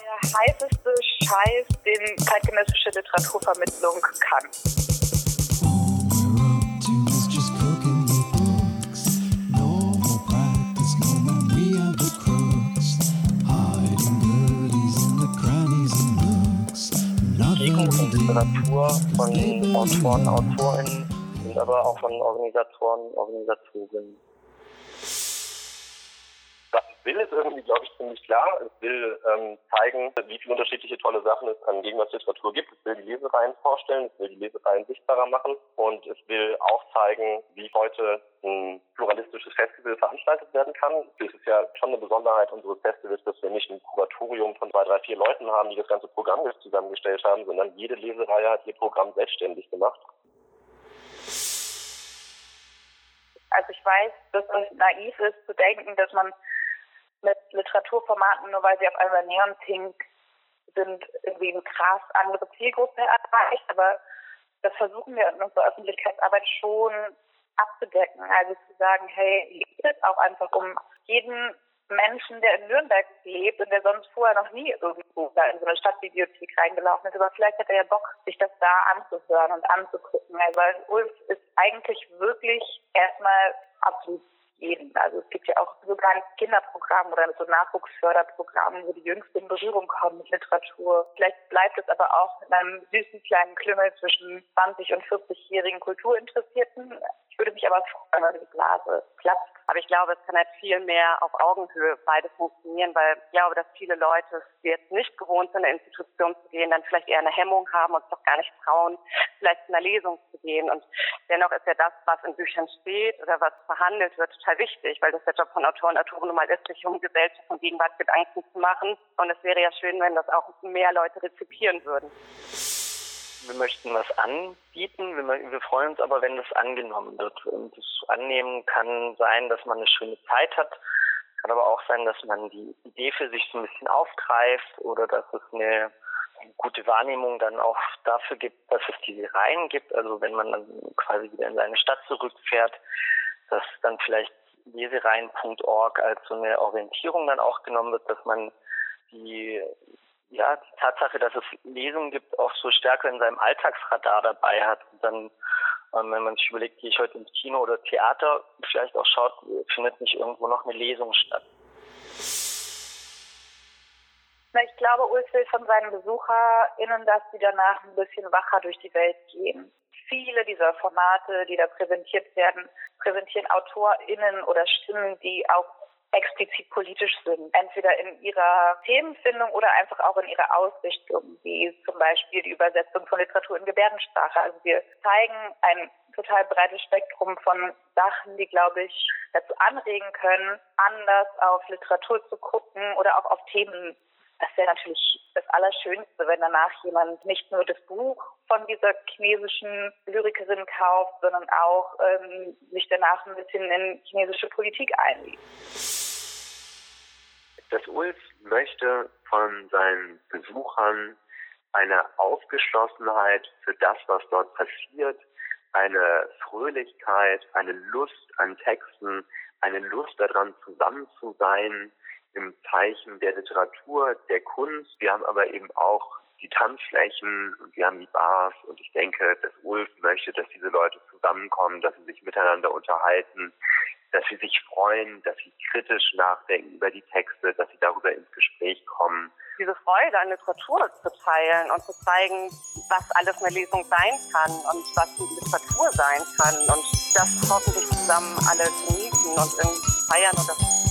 der heißeste Scheiß, den zeitgenössische Literaturvermittlung kann. Literatur von Autoren, Autorinnen und aber auch von Organisatoren, Organisatorinnen will es irgendwie, glaube ich, ziemlich klar. Es will ähm, zeigen, wie viele unterschiedliche tolle Sachen es an Gegenwartsliteratur gibt. Es will die Lesereien vorstellen, es will die Lesereien sichtbarer machen und es will auch zeigen, wie heute ein pluralistisches Festival veranstaltet werden kann. Das ist ja schon eine Besonderheit unseres Festivals, dass wir nicht ein Kuratorium von zwei, drei, vier Leuten haben, die das ganze Programm zusammengestellt haben, sondern jede Lesereihe hat ihr Programm selbstständig gemacht. Also ich weiß, dass es naiv ist zu denken, dass man mit Literaturformaten, nur weil sie auf einmal Neon Pink sind, irgendwie eine krass andere Zielgruppe erreicht. Aber das versuchen wir in unserer Öffentlichkeitsarbeit schon abzudecken. Also zu sagen, hey, geht es auch einfach um jeden Menschen, der in Nürnberg lebt und der sonst vorher noch nie irgendwo in so eine Stadtbibliothek reingelaufen ist. Aber vielleicht hat er ja Bock, sich das da anzuhören und anzugucken. Also Ulf ist eigentlich wirklich erstmal absolut jeden. Also es gibt ja auch sogar ein Kinderprogramm oder so Nachwuchsförderprogramm, wo die Jüngsten in Berührung kommen mit Literatur. Vielleicht bleibt es aber auch mit einem süßen kleinen Klüngel zwischen 20 und 40-jährigen Kulturinteressierten. Ich würde mich aber freuen, wenn die Blase platzt. Aber ich glaube, es kann halt viel mehr auf Augenhöhe beide funktionieren, weil ich glaube, dass viele Leute, die jetzt nicht gewohnt sind, in eine Institution zu gehen, dann vielleicht eher eine Hemmung haben und es doch gar nicht trauen, vielleicht zu einer Lesung zu gehen. Und dennoch ist ja das, was in Büchern steht oder was verhandelt wird, total wichtig, weil das der Job von Autoren und Autoren nun mal ist, sich um Gesellschaft und Gegenwart Gedanken zu machen. Und es wäre ja schön, wenn das auch mehr Leute rezipieren würden wir möchten was anbieten, wir, wir, freuen uns aber, wenn das angenommen wird. Und das Annehmen kann sein, dass man eine schöne Zeit hat, kann aber auch sein, dass man die Idee für sich so ein bisschen aufgreift oder dass es eine gute Wahrnehmung dann auch dafür gibt, dass es diese Reihen gibt. Also wenn man dann quasi wieder in seine Stadt zurückfährt, dass dann vielleicht lesereihen.org als so eine Orientierung dann auch genommen wird, dass man die ja, die Tatsache, dass es Lesungen gibt, auch so stärker in seinem Alltagsradar dabei hat. Und dann, ähm, wenn man sich überlegt, gehe ich heute ins Kino oder Theater, vielleicht auch schaut, findet nicht irgendwo noch eine Lesung statt. Ich glaube, Ulf will von seinen BesucherInnen, dass sie danach ein bisschen wacher durch die Welt gehen. Viele dieser Formate, die da präsentiert werden, präsentieren AutorInnen oder Stimmen, die auch explizit politisch sind. Entweder in ihrer Themenfindung oder einfach auch in ihrer Ausrichtung, wie zum Beispiel die Übersetzung von Literatur in Gebärdensprache. Also wir zeigen ein total breites Spektrum von Sachen, die, glaube ich, dazu anregen können, anders auf Literatur zu gucken oder auch auf Themen das wäre natürlich das Allerschönste, wenn danach jemand nicht nur das Buch von dieser chinesischen Lyrikerin kauft, sondern auch ähm, sich danach ein bisschen in chinesische Politik einliest. Dass Ulf möchte von seinen Besuchern eine Aufgeschlossenheit für das, was dort passiert, eine Fröhlichkeit, eine Lust an Texten, eine Lust daran, zusammen zu sein im Zeichen der Literatur, der Kunst. Wir haben aber eben auch die Tanzflächen und wir haben die Bars und ich denke, dass Ulf möchte, dass diese Leute zusammenkommen, dass sie sich miteinander unterhalten, dass sie sich freuen, dass sie kritisch nachdenken über die Texte, dass sie darüber ins Gespräch kommen. Diese Freude an Literatur zu teilen und zu zeigen, was alles eine Lesung sein kann und was Literatur sein kann und das hoffentlich zusammen alle genießen und feiern und das